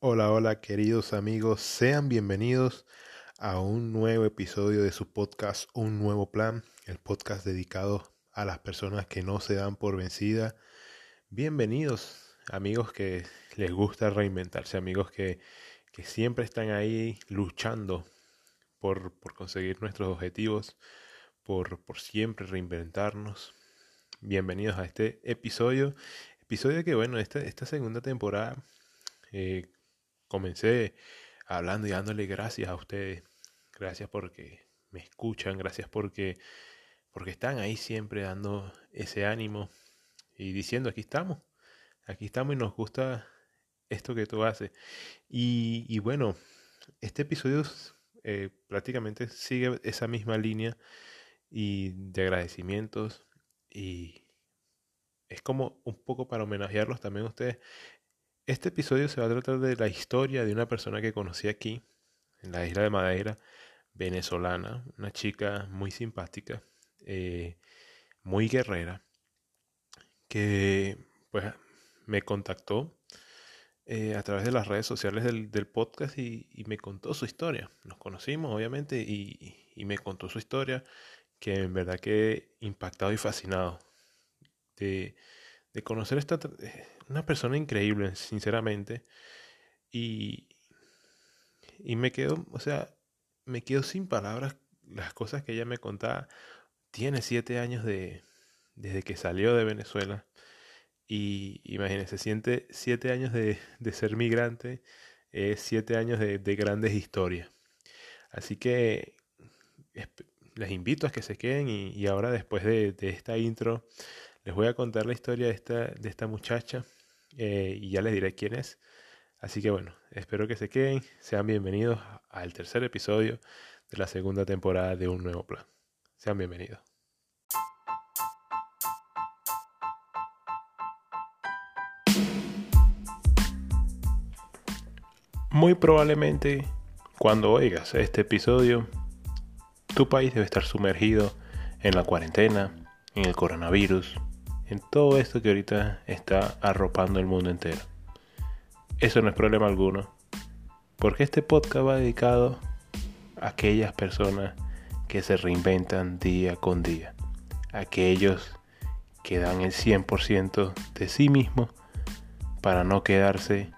Hola, hola queridos amigos, sean bienvenidos a un nuevo episodio de su podcast Un Nuevo Plan, el podcast dedicado a las personas que no se dan por vencida. Bienvenidos amigos que les gusta reinventarse, amigos que, que siempre están ahí luchando por, por conseguir nuestros objetivos, por, por siempre reinventarnos. Bienvenidos a este episodio, episodio que bueno, esta, esta segunda temporada eh, comencé hablando y dándole gracias a ustedes. Gracias porque me escuchan, gracias porque, porque están ahí siempre dando ese ánimo y diciendo aquí estamos, aquí estamos y nos gusta esto que tú haces. Y, bueno, este episodio eh, prácticamente sigue esa misma línea y de agradecimientos y es como un poco para homenajearlos también a ustedes. Este episodio se va a tratar de la historia de una persona que conocí aquí, en la isla de Madeira, venezolana, una chica muy simpática, eh, muy guerrera, que pues me contactó eh, a través de las redes sociales del, podcast y, me contó su historia. Nos conocimos, obviamente, y, me contó su historia, que en verdad que impactado y fascinado de, de conocer esta eh, una persona increíble, sinceramente. Y, y me quedo, o sea, me quedo sin palabras las cosas que ella me contaba. Tiene siete años de, desde que salió de Venezuela. Y imagínense, siente siete años de, de ser migrante, es siete años de, de, grandes historias. Así que les invito a que se queden y, y ahora después de, de, esta intro les voy a contar la historia de esta, de esta muchacha eh, y ya les diré quién es. Así que bueno, espero que se queden, sean bienvenidos al tercer episodio de la segunda temporada de Un Nuevo Plan. Sean bienvenidos. Muy probablemente cuando oigas este episodio, tu país debe estar sumergido en la cuarentena, en el coronavirus, en todo esto que ahorita está arropando el mundo entero. Eso no es problema alguno, porque este podcast va dedicado a aquellas personas que se reinventan día con día, aquellos que dan el 100% de sí mismos para no quedarse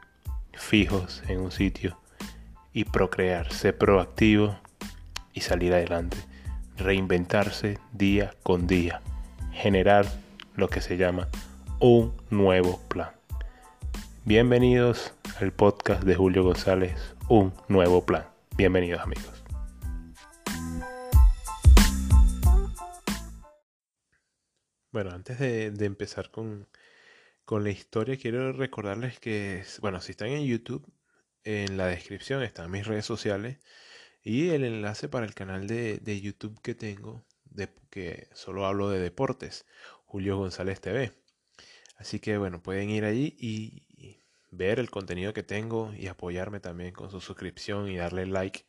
fijos en un sitio y procrear, ser proactivo y salir adelante, reinventarse día con día, generar lo que se llama un nuevo plan. Bienvenidos al podcast de Julio González, un nuevo plan. Bienvenidos amigos. Bueno, antes de, empezar con, con la historia, quiero recordarles que, bueno, si están en YouTube, en la descripción están mis redes sociales y el enlace para el canal de, de YouTube que tengo, de, que solo hablo de deportes. Julio González TV. Así que bueno, pueden ir allí y, ver el contenido que tengo y apoyarme también con su suscripción y darle like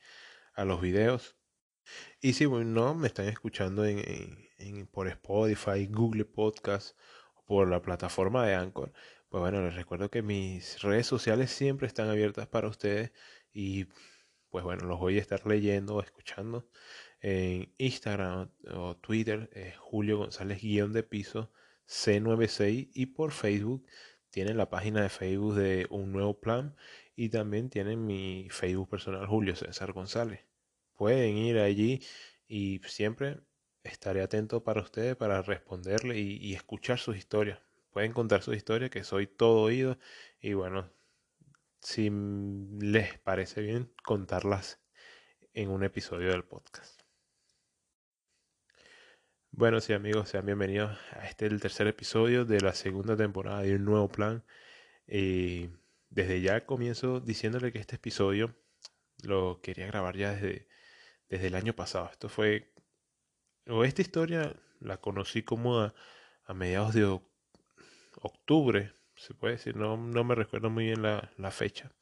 a los videos. Y si no me están escuchando en, por Spotify, Google Podcast o por la plataforma de Anchor, pues bueno, les recuerdo que mis redes sociales siempre están abiertas para ustedes y pues bueno, los voy a estar leyendo o escuchando en Instagram o Twitter, Julio González guion de piso C96 y por Facebook tienen la página de Facebook de Un Nuevo Plan y también tienen mi Facebook personal Julio César González. Pueden ir allí y siempre estaré atento para ustedes para responderle y, y escuchar sus historias. Pueden contar sus historias que soy todo oído y bueno, si les parece bien contarlas en un episodio del podcast. Bueno, sí amigos, sean bienvenidos a este el tercer episodio de la segunda temporada de un nuevo plan. Eh, desde ya comienzo diciéndole que este episodio lo quería grabar ya desde, desde el año pasado. Esto fue, o esta historia la conocí como a, mediados de octubre, se puede decir, no, no me recuerdo muy bien la, la fecha,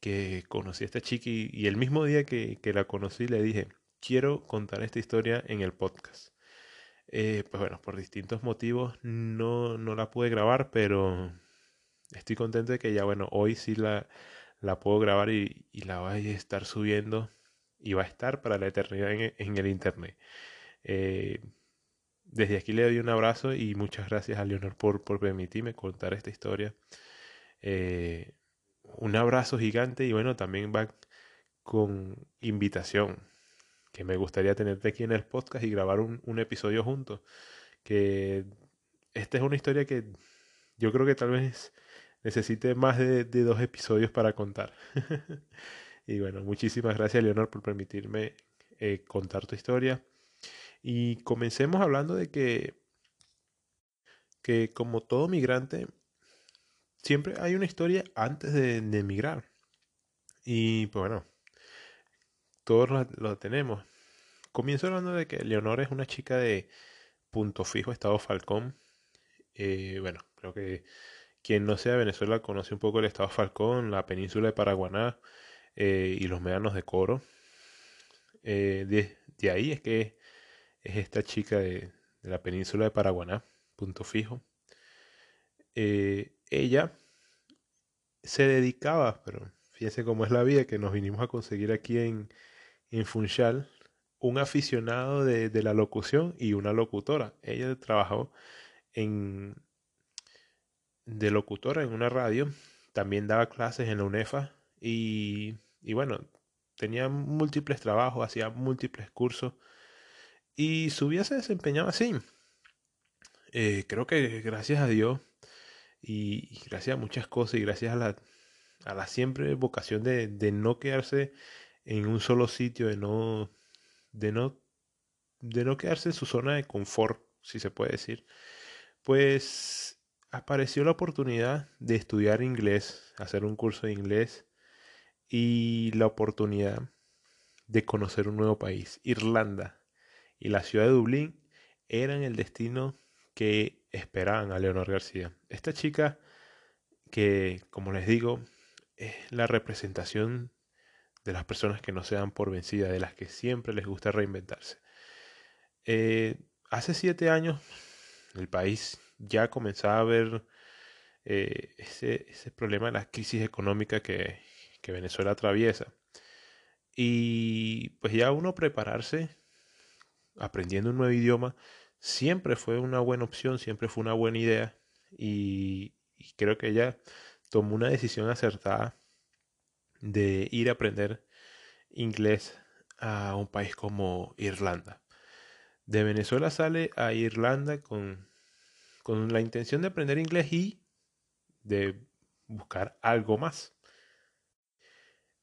que conocí a esta chica y, y el mismo día que, que la conocí le dije, quiero contar esta historia en el podcast. Eh, pues bueno, por distintos motivos no, no la pude grabar, pero estoy contento de que ya, bueno, hoy sí la, la puedo grabar y, la voy a estar subiendo y va a estar para la eternidad en, el internet. Eh, desde aquí le doy un abrazo y muchas gracias a Leonor por, por permitirme contar esta historia. Eh, un abrazo gigante y bueno, también va con invitación, que me gustaría tenerte aquí en el podcast y grabar un, episodio juntos. Que esta es una historia que yo creo que tal vez necesite más de, dos episodios para contar. y bueno, muchísimas gracias Leonor por permitirme eh, contar tu historia. Y comencemos hablando de que, que como todo migrante, siempre hay una historia antes de, emigrar. Y pues bueno, todos lo, tenemos. Comienzo hablando de que Leonor es una chica de Punto Fijo, Estado Falcón. Eh, bueno, creo que quien no sea de Venezuela conoce un poco el Estado Falcón, la península de Paraguaná eh, y los médanos de Coro. Eh, de, ahí es que es esta chica de, de la península de Paraguaná, Punto Fijo. ella se dedicaba, pero fíjense cómo es la vida que nos vinimos a conseguir aquí en, en Funchal, un aficionado de, la locución y una locutora. Ella trabajó en, de locutora en una radio, también daba clases en la UNEFA y, y bueno, tenía múltiples trabajos, hacía múltiples cursos y su vida se desempeñaba así. Eh, creo que gracias a Dios y, gracias a muchas cosas y gracias a la, a la siempre vocación de, de, no quedarse en un solo sitio, de no, de no, de no quedarse en su zona de confort, si se puede decir, pues apareció la oportunidad de estudiar inglés, hacer un curso de inglés y la oportunidad de conocer un nuevo país, Irlanda. Y la ciudad de Dublín eran el destino que esperaban a Leonor García. Esta chica que, como les digo, es la representación de las personas que no se dan por vencidas, de las que siempre les gusta reinventarse. Eh, hace siete años el país ya comenzaba a ver eh, ese, problema de la crisis económica que Venezuela atraviesa. Y pues ya uno prepararse aprendiendo un nuevo idioma siempre fue una buena opción, siempre fue una buena idea y, creo que ella tomó una decisión acertada de ir a aprender inglés a un país como Irlanda. De Venezuela sale a Irlanda con, con la intención de aprender inglés y de buscar algo más.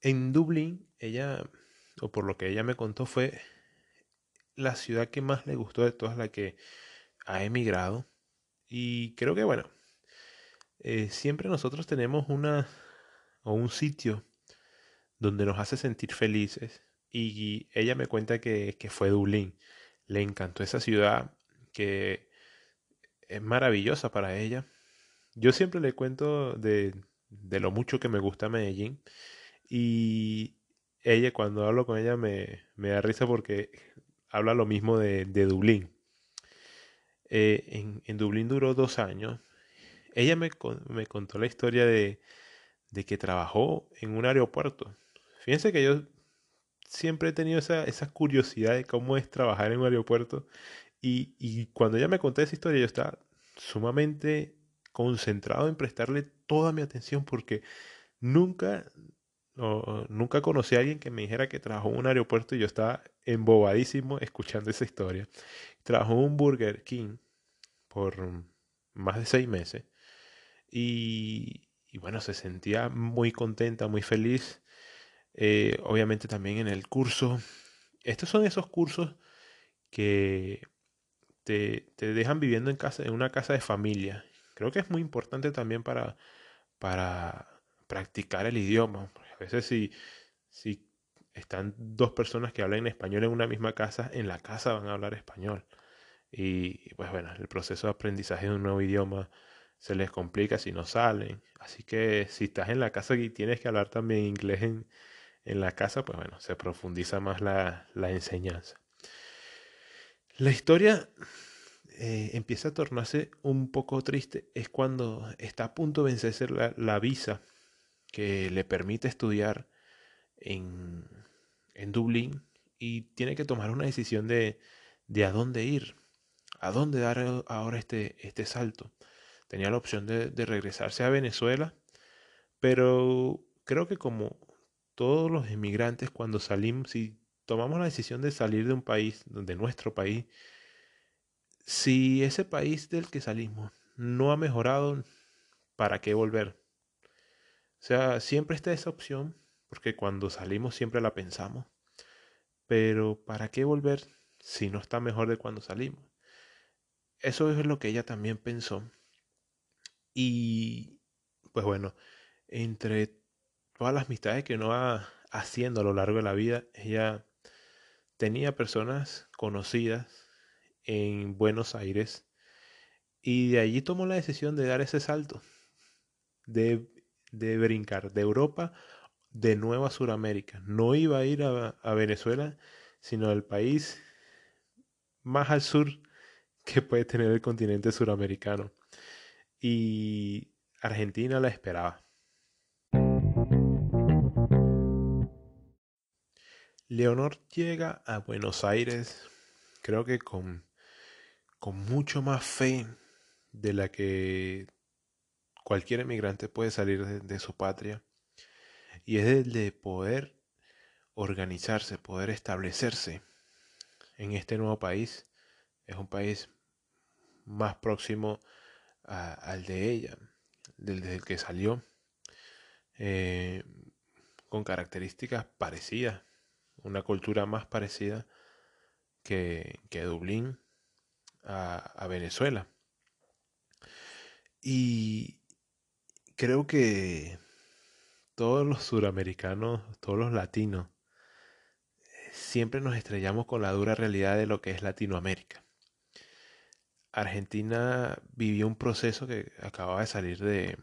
En Dublín, ella, o por lo que ella me contó, fue la ciudad que más le gustó de todas la que ha emigrado. Y creo que, bueno, eh, siempre nosotros tenemos una o un sitio donde nos hace sentir felices. Y ella me cuenta que, fue Dublín. Le encantó esa ciudad que es maravillosa para ella. Yo siempre le cuento de, de lo mucho que me gusta Medellín. Y ella, cuando hablo con ella, me, da risa porque habla lo mismo de, Dublín. Eh, en, Dublín duró dos años. Ella me, me contó la historia de, que trabajó en un aeropuerto. Fíjense que yo siempre he tenido esa, esa curiosidad de cómo es trabajar en un aeropuerto. Y, y cuando ella me contó esa historia, yo estaba sumamente concentrado en prestarle toda mi atención porque nunca nunca conocí a alguien que me dijera que trabajó en un aeropuerto y yo estaba embobadísimo escuchando esa historia. Trabajó en un Burger King por más de seis meses y, bueno, se sentía muy contenta, muy feliz. Eh, obviamente también en el curso. Estos son esos cursos que te, te, dejan viviendo en, casa, en una casa de familia. Creo que es muy importante también para, para practicar el idioma. A veces si, si están dos personas que hablan español en una misma casa, en la casa van a hablar español. Y pues bueno, el proceso de aprendizaje de un nuevo idioma se les complica si no salen. Así que si estás en la casa y tienes que hablar también inglés en, en la casa, pues bueno, se profundiza más la, la enseñanza. La historia eh, empieza a tornarse un poco triste es cuando está a punto de vencerse la, la visa que le permite estudiar en, en Dublín y tiene que tomar una decisión de, de a dónde ir, a dónde dar ahora este, este salto. Tenía la opción de regresarse a Venezuela, pero creo que como todos los inmigrantes cuando salimos, si tomamos la decisión de salir de un país, de nuestro país, si ese país del que salimos no ha mejorado, ¿para qué volver? O sea, siempre está esa opción, porque cuando salimos siempre la pensamos, pero ¿para qué volver si no está mejor de cuando salimos? Eso es lo que ella también pensó. Y pues bueno, entre todas las amistades que uno va haciendo a lo largo de la vida, ella tenía personas conocidas en Buenos Aires y de allí tomó la decisión de dar ese salto, de, brincar de Europa de nuevo a Sudamérica. No iba a ir a Venezuela, sino al país más al sur que puede tener el continente suramericano. Y Argentina la esperaba. Leonor llega a Buenos Aires, creo que con con mucho más fe de la que cualquier emigrante puede salir de, su patria. Y es el de poder organizarse, poder establecerse en este nuevo país. Es un país más próximo al de ella, desde el que salió, eh, con características parecidas, una cultura más parecida que, que Dublín a, Venezuela. Y creo que todos los suramericanos, todos los latinos, siempre nos estrellamos con la dura realidad de lo que es Latinoamérica. Argentina vivió un proceso que acababa de salir de,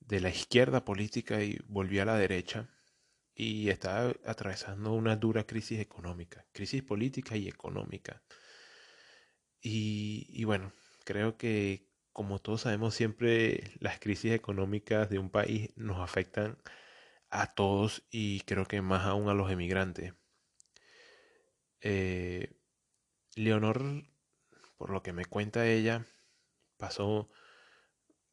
de la izquierda política y volvió a la derecha y estaba atravesando una dura crisis económica, crisis política y económica. Y, bueno, creo que como todos sabemos, siempre las crisis económicas de un país nos afectan a todos y creo que más aún a los emigrantes. Eh, Leonor, por lo que me cuenta ella, pasó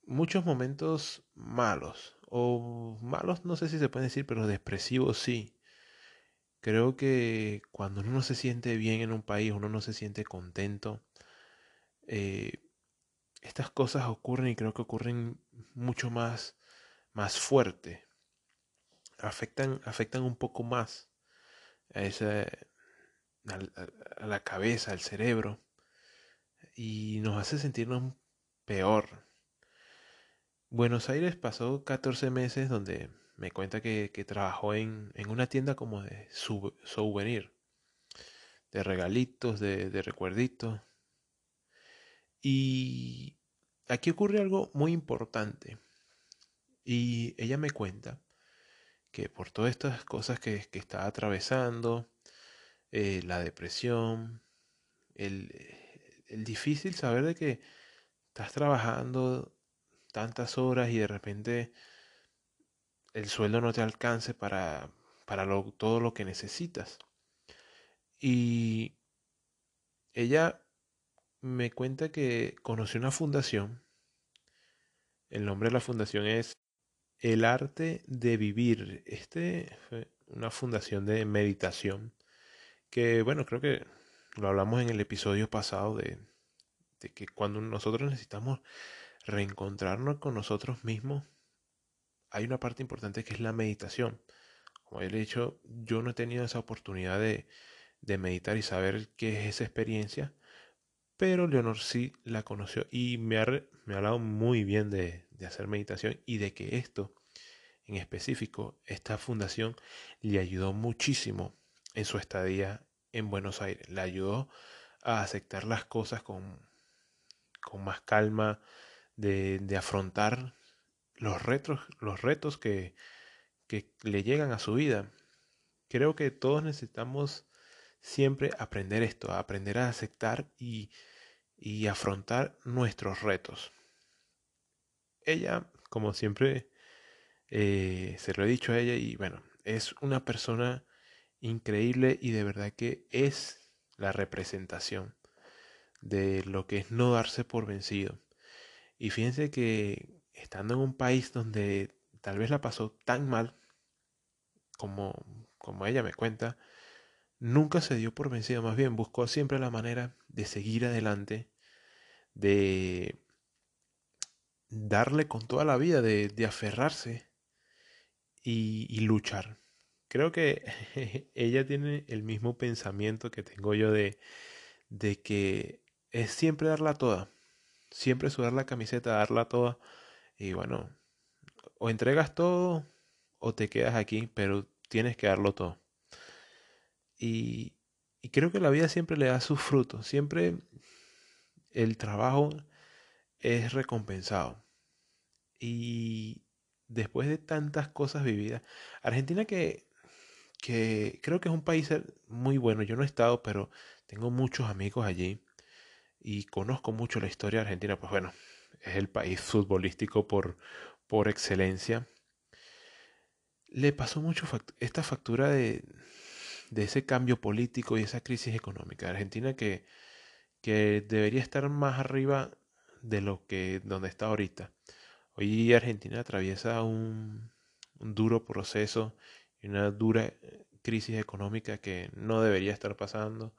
muchos momentos malos, o malos no sé si se puede decir, pero depresivos sí. Creo que cuando uno no se siente bien en un país, uno no se siente contento, eh, estas cosas ocurren y creo que ocurren mucho más, más fuerte. Afectan, afectan un poco más a, esa, a, la cabeza, al cerebro, y nos hace sentirnos peor. Buenos Aires pasó 14 meses donde me cuenta que, trabajó en, una tienda como de souvenir, de regalitos, de, de recuerditos. Y aquí ocurre algo muy importante. Y ella me cuenta que por todas estas cosas que, que está atravesando, eh, la depresión, el, el difícil saber de que estás trabajando tantas horas y de repente el sueldo no te alcance para, para todo lo que necesitas. Y ella me cuenta que conoció una fundación. El nombre de la fundación es El Arte de Vivir. Este fue una fundación de meditación que, bueno, creo que lo hablamos en el episodio pasado de, de que cuando nosotros necesitamos reencontrarnos con nosotros mismos, hay una parte importante que es la meditación. Como he dicho, yo no he tenido esa oportunidad de, meditar y saber qué es esa experiencia, pero Leonor sí la conoció y me ha, hablado muy bien de, de hacer meditación y de que esto, en específico, esta fundación le ayudó muchísimo en su estadía en Buenos Aires. Le ayudó a aceptar las cosas con, con más calma, de, afrontar los retos, los retos que, que le llegan a su vida. Creo que todos necesitamos siempre aprender esto, aprender a aceptar y, afrontar nuestros retos. Ella, como siempre, Eh, se lo he dicho a ella y bueno, es una persona increíble y de verdad que es la representación de lo que es no darse por vencido. Y fíjense que estando en un país donde tal vez la pasó tan mal como, como ella me cuenta, nunca se dio por vencido, más bien buscó siempre la manera de seguir adelante, de darle con toda la vida, de, aferrarse y, luchar. Creo que ella tiene el mismo pensamiento que tengo yo de, de que es siempre darla toda, siempre sudar la camiseta, darla toda. Y bueno, o entregas todo o te quedas aquí, pero tienes que darlo todo. Y, y creo que la vida siempre le da sus frutos, siempre el trabajo es recompensado. Y después de tantas cosas vividas, Argentina que, que creo que es un país muy bueno, yo no he estado, pero tengo muchos amigos allí y conozco mucho la historia de Argentina, pues bueno, es el país futbolístico por, por excelencia. Le pasó mucho esta factura de, de ese cambio político y esa crisis económica. Argentina que, que debería estar más arriba de lo que donde está ahorita. Hoy Argentina atraviesa un, un duro proceso y una dura eh, crisis económica que no debería estar pasando,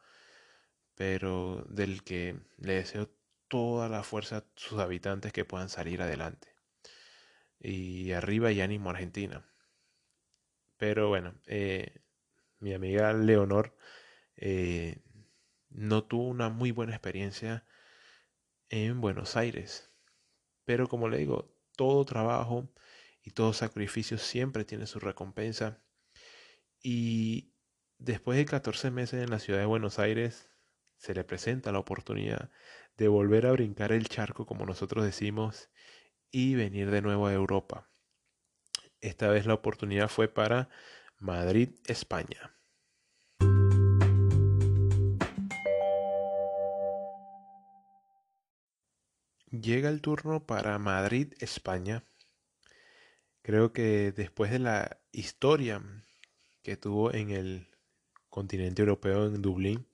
pero del que le deseo toda la fuerza a sus habitantes que puedan salir adelante. Y arriba y ánimo Argentina. Pero bueno, eh, mi amiga Leonor eh, no tuvo una muy buena experiencia en Buenos Aires. Pero como le digo, todo trabajo y todo sacrificio siempre tiene su recompensa. Y después de 14 meses en la ciudad de Buenos Aires, se le presenta la oportunidad de volver a brincar el charco, como nosotros decimos, y venir de nuevo a Europa. Esta vez la oportunidad fue para Madrid, España. Llega el turno para Madrid, España. Creo que después de la historia que tuvo en el continente europeo, en Dublín,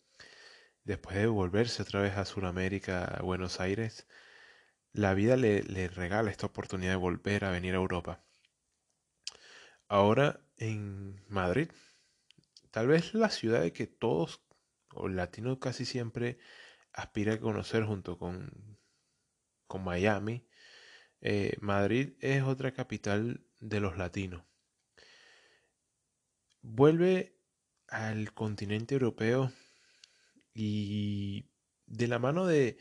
después de volverse otra vez a Sudamérica, a Buenos Aires, la vida le, regala esta oportunidad de volver a venir a Europa. Ahora en Madrid, tal vez la ciudad de que todos, o latinos casi siempre, aspira a conocer junto con, con Miami, eh, Madrid es otra capital de los latinos. Vuelve al continente europeo y de la mano de,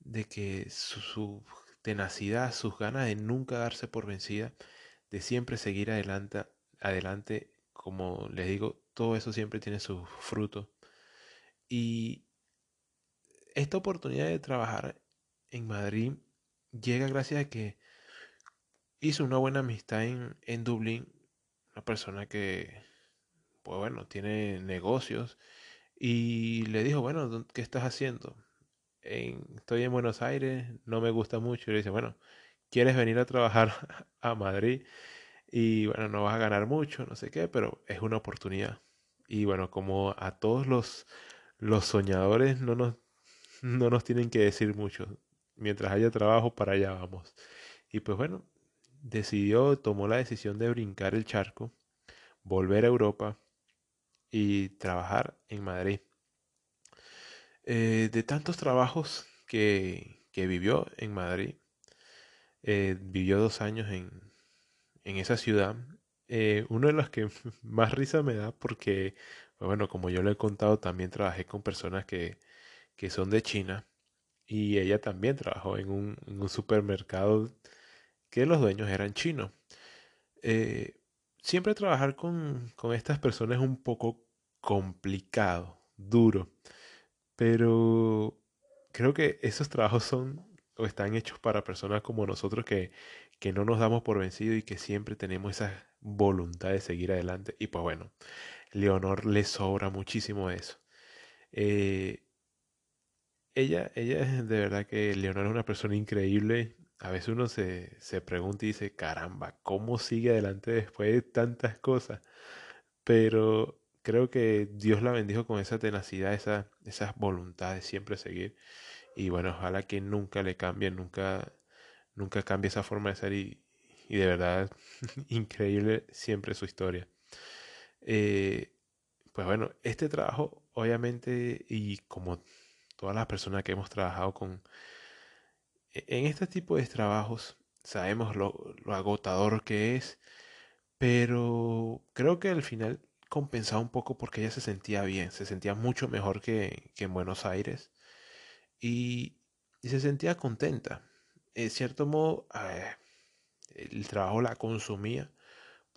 de que su, tenacidad, sus ganas de nunca darse por vencida, de siempre seguir adelante, adelante, como les digo, todo eso siempre tiene sus frutos. Y esta oportunidad de trabajar en Madrid llega gracias a que hizo una buena amistad en, en Dublín, una persona que, pues bueno, tiene negocios y le dijo, bueno, ¿qué estás haciendo? estoy en Buenos Aires, no me gusta mucho. Y le dice, bueno, ¿quieres venir a trabajar a Madrid? Y bueno, no vas a ganar mucho, no sé qué, pero es una oportunidad. Y bueno, como a todos los, los soñadores no nos, no nos tienen que decir mucho. Mientras haya trabajo, para allá vamos. Y pues bueno, decidió, tomó la decisión de brincar el charco, volver a Europa y trabajar en Madrid. Eh, de tantos trabajos que, que, vivió en Madrid, eh, vivió dos años en, en esa ciudad. Eh, uno de los que más risa me da porque, bueno, como yo le he contado, también trabajé con personas que, que son de China y ella también trabajó en un, en un supermercado que los dueños eran chinos. Siempre trabajar con, con estas personas es un poco complicado, duro. Pero creo que esos trabajos son o están hechos para personas como nosotros que, que no nos damos por vencido y que siempre tenemos esa voluntad de seguir adelante. Y pues bueno, Leonor le sobra muchísimo eso. Eh, ella, ella de verdad que Leonor es una persona increíble a veces uno se, se pregunta y dice, caramba, ¿cómo sigue adelante después de tantas cosas? Pero creo que Dios la bendijo con esa tenacidad, esa, esa voluntad de siempre seguir. Y bueno, ojalá que nunca le cambie, nunca, nunca cambie esa forma de ser y, y de verdad increíble siempre su historia. Eh, pues bueno, este trabajo obviamente y como todas las personas que hemos trabajado con en este tipo de trabajos sabemos lo, agotador que es, pero creo que al final compensaba un poco porque ella se sentía bien, se sentía mucho mejor que, en Buenos Aires y, se sentía contenta. En cierto modo, eh, el trabajo la consumía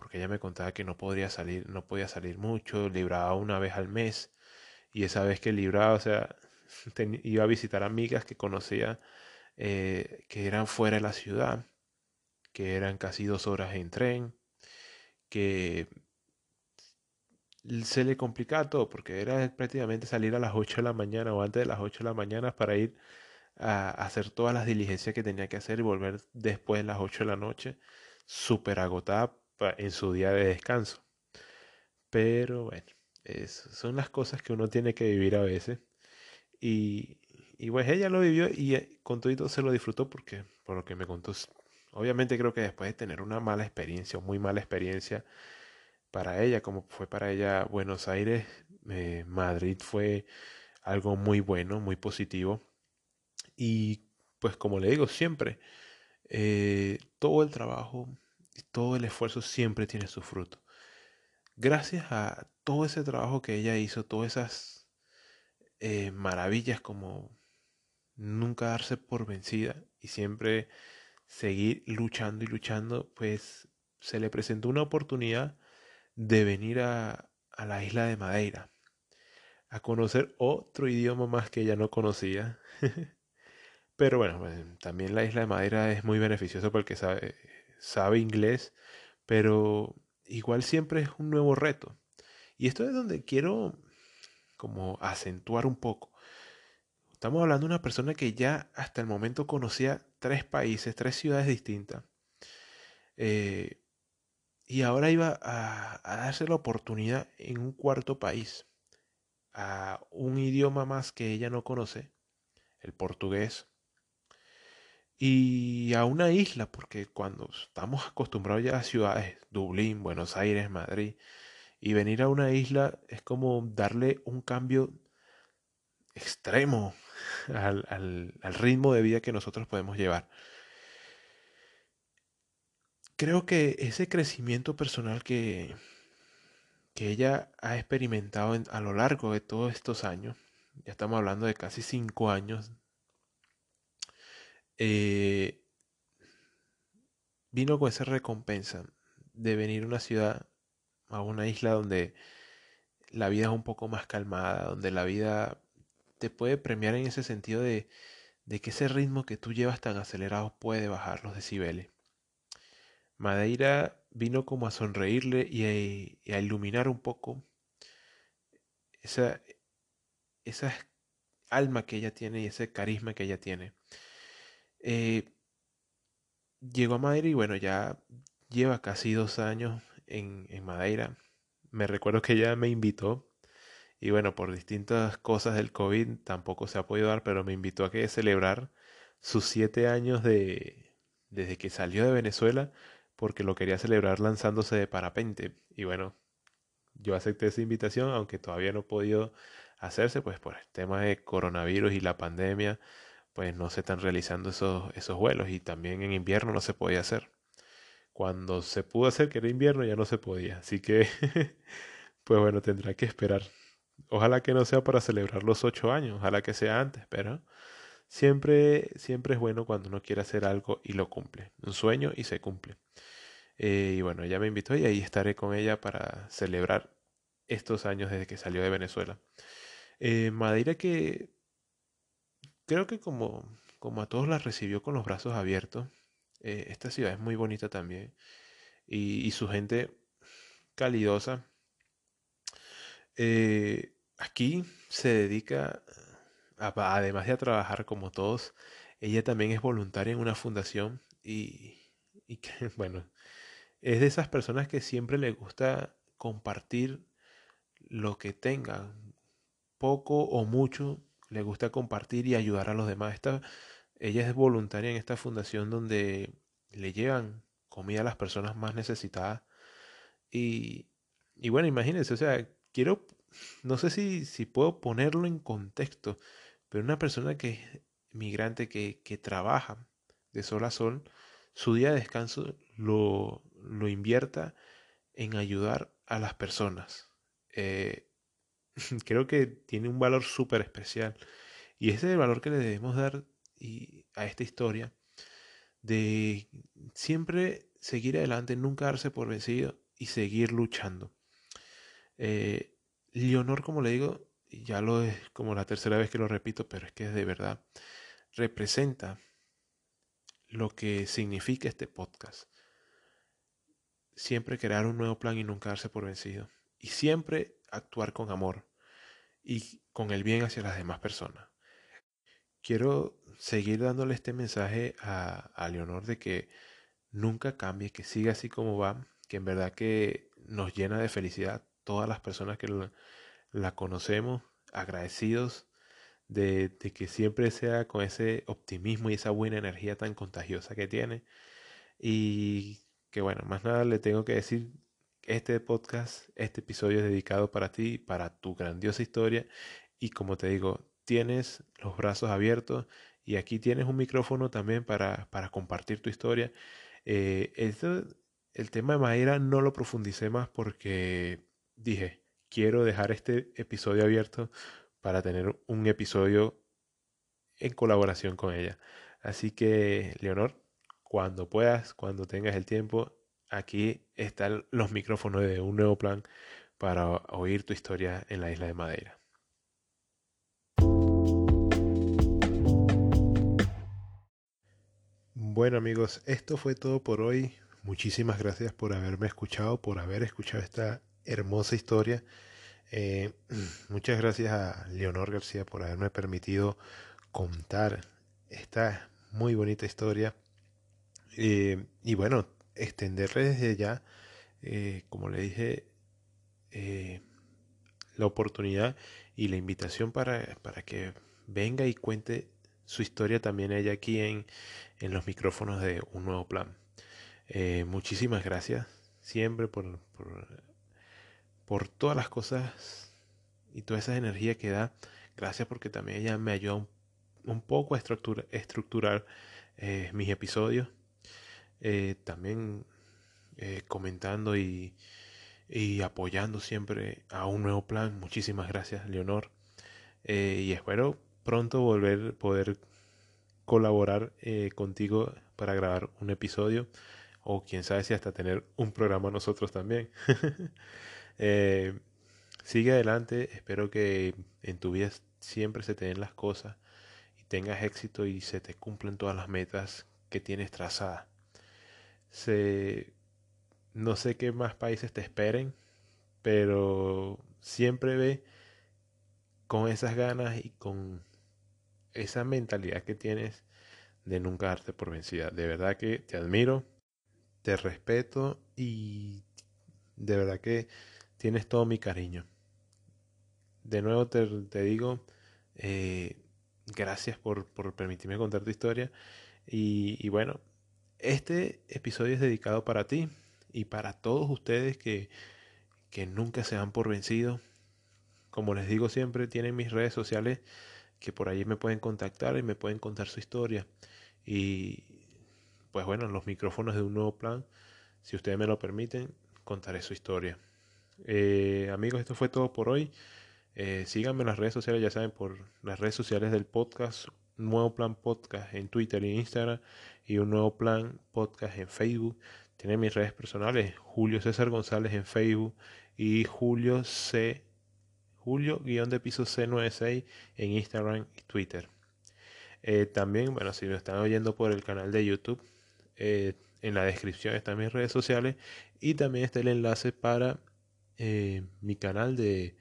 porque ella me contaba que no podría salir, no podía salir mucho, libraba una vez al mes y esa vez que libraba, o sea, iba a visitar amigas que conocía eh, que eran fuera de la ciudad, que eran casi dos horas en tren, que se le complicaba todo porque era prácticamente salir a las 8 de la mañana o antes de las 8 de la mañana para ir a hacer todas las diligencias que tenía que hacer y volver después de las 8 de la noche, súper agotada en su día de descanso. Pero bueno, son las cosas que uno tiene que vivir a veces. Y, y pues ella lo vivió y eh, con todo y todo se lo disfrutó porque, por lo que me contó, obviamente creo que después de tener una mala experiencia o muy mala experiencia para ella, como fue para ella Buenos Aires, eh, Madrid fue algo muy bueno, muy positivo. Y pues como le digo siempre, eh, todo el trabajo y todo el esfuerzo siempre tiene su fruto. Gracias a todo ese trabajo que ella hizo, todas esas maravillas como nunca darse por vencida y siempre seguir luchando y luchando, pues se le presentó una oportunidad de venir a, la isla de Madeira, a conocer otro idioma más que ella no conocía. Pero bueno, también la isla de Madeira es muy beneficiosa porque sabe, sabe inglés, pero igual siempre es un nuevo reto. Y esto es donde quiero como acentuar un poco. Estamos hablando de una persona que ya hasta el momento conocía tres países, tres ciudades distintas. Eh, y ahora iba a, darse la oportunidad en un cuarto país, a un idioma más que ella no conoce, el portugués, y a una isla, porque cuando estamos acostumbrados ya a ciudades, Dublín, Buenos Aires, Madrid, y venir a una isla es como darle un cambio extremo al, ritmo de vida que nosotros podemos llevar. Creo que ese crecimiento personal que, que ella ha experimentado a lo largo de todos estos años, ya estamos hablando de casi cinco años, eh, vino con esa recompensa de venir a una ciudad, a una isla donde la vida es un poco más calmada, donde la vida te puede premiar en ese sentido de, que ese ritmo que tú llevas tan acelerado puede bajar los decibeles. Madeira vino como a sonreírle y a, iluminar un poco esa, esa alma que ella tiene y ese carisma que ella tiene. Eh, llegó a Madeira y bueno, ya lleva casi dos años en, en Madeira. Me recuerdo que ella me invitó y bueno, por distintas cosas del COVID tampoco se ha podido dar, pero me invitó a que celebrar sus siete años de desde que salió de Venezuela, porque lo quería celebrar lanzándose de parapente. Y bueno, yo acepté esa invitación, aunque todavía no he podido hacerse, pues por el tema de coronavirus y la pandemia, pues no se están realizando esos, esos vuelos y también en invierno no se podía hacer. Cuando se pudo hacer, que era invierno, ya no se podía. Así que, pues bueno, tendrá que esperar. Ojalá que no sea para celebrar los ocho años, ojalá que sea antes, pero siempre, siempre es bueno cuando uno quiere hacer algo y lo cumple. Un sueño y se cumple. Eh, y bueno, ella me invitó y ahí estaré con ella para celebrar estos años desde que salió de Venezuela. Eh, Madeira que creo que como, como a todos la recibió con los brazos abiertos. Eh, esta ciudad es muy bonita también. Y, su gente calidosa. Eh, aquí se dedica, además de a trabajar como todos, ella también es voluntaria en una fundación y, y que, bueno, es de esas personas que siempre le gusta compartir lo que tenga, poco o mucho, le gusta compartir y ayudar a los demás. Esta, ella es voluntaria en esta fundación donde le llevan comida a las personas más necesitadas. Y, y bueno, imagínense, o sea, quiero, no sé si, si puedo ponerlo en contexto, pero una persona que es migrante, que, que trabaja de sol a sol, su día de descanso lo, lo invierta en ayudar a las personas. Eh, creo que tiene un valor súper especial. Y ese es el valor que le debemos dar a esta historia de siempre seguir adelante, nunca darse por vencido y seguir luchando. Eh, Leonor, como le digo, ya lo es como la tercera vez que lo repito, pero es que de verdad, representa lo que significa este podcast. Siempre crear un nuevo plan y nunca darse por vencido. Y siempre actuar con amor y con el bien hacia las demás personas. Quiero seguir dándole este mensaje a, a Leonor de que nunca cambie, que siga así como va, que en verdad que nos llena de felicidad todas las personas que la, conocemos, agradecidos de, que siempre sea con ese optimismo y esa buena energía tan contagiosa que tiene. Y que bueno, más nada le tengo que decir este podcast, este episodio es dedicado para ti, para tu grandiosa historia y como te digo, tienes los brazos abiertos y aquí tienes un micrófono también para, para compartir tu historia. Eh, el tema de madera no lo profundicé más porque dije, quiero dejar este episodio abierto para tener un episodio en colaboración con ella. Así que, Leonor, cuando puedas, cuando tengas el tiempo, aquí están los micrófonos de un nuevo plan para oír tu historia en la isla de Madeira. Bueno amigos, esto fue todo por hoy. Muchísimas gracias por haberme escuchado, por haber escuchado esta hermosa historia. Eh, muchas gracias a Leonor García por haberme permitido contar esta muy bonita historia. Eh, y bueno, extenderle desde ya, eh, como le dije, la oportunidad y la invitación para, para, que venga y cuente su historia también ella aquí en, en los micrófonos de Un Nuevo Plan. Muchísimas gracias siempre por, por, todas las cosas y toda esa energía que da. Gracias porque también ella me ayuda un, poco a estructura, estructurar mis episodios eh, también eh, comentando y, y, apoyando siempre a un nuevo plan. Muchísimas gracias, Leonor. Eh, y espero pronto volver poder colaborar contigo para grabar un episodio o quién sabe si hasta tener un programa nosotros también. sigue adelante, espero que en tu vida siempre se te den las cosas y tengas éxito y se te cumplen todas las metas que tienes trazadas se, no sé qué más países te esperen, pero siempre ve con esas ganas y con esa mentalidad que tienes de nunca darte por vencida. De verdad que te admiro, te respeto y de verdad que tienes todo mi cariño. De nuevo te, digo, eh, gracias por, por, permitirme contar tu historia y, y bueno, este episodio es dedicado para ti y para todos ustedes que, que nunca se dan por vencido. Como les digo siempre, tienen mis redes sociales que por ahí me pueden contactar y me pueden contar su historia. Y pues bueno, los micrófonos de un nuevo plan, si ustedes me lo permiten, contaré su historia. Eh, amigos, esto fue todo por hoy. Eh, síganme en las redes sociales, ya saben, por las redes sociales del podcast nuevo plan podcast en Twitter e Instagram y un nuevo plan podcast en Facebook. Tiene mis redes personales, Julio César González en Facebook y Julio C. Julio guion de piso C96 en Instagram y Twitter. Eh, también, bueno, si me están oyendo por el canal de YouTube, en la descripción están mis redes sociales y también está el enlace para eh, mi canal de,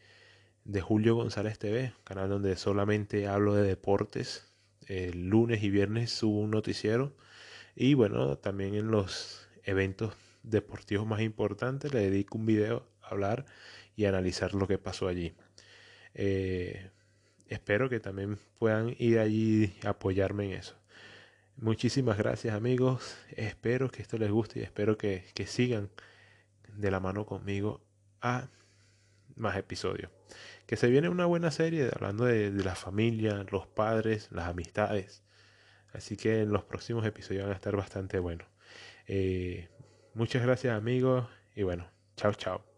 de Julio González TV, canal donde solamente hablo de deportes el lunes y viernes subo un noticiero y bueno, también en los eventos deportivos más importantes le dedico un video a hablar y analizar lo que pasó allí. Eh, espero que también puedan ir allí y apoyarme en eso. Muchísimas gracias amigos, espero que esto les guste y espero que sigan de la mano conmigo a más episodios. Que se viene una buena serie hablando de, la familia, los padres, las amistades. Así que en los próximos episodios van a estar bastante buenos. Eh, muchas gracias amigos y bueno, chao chao.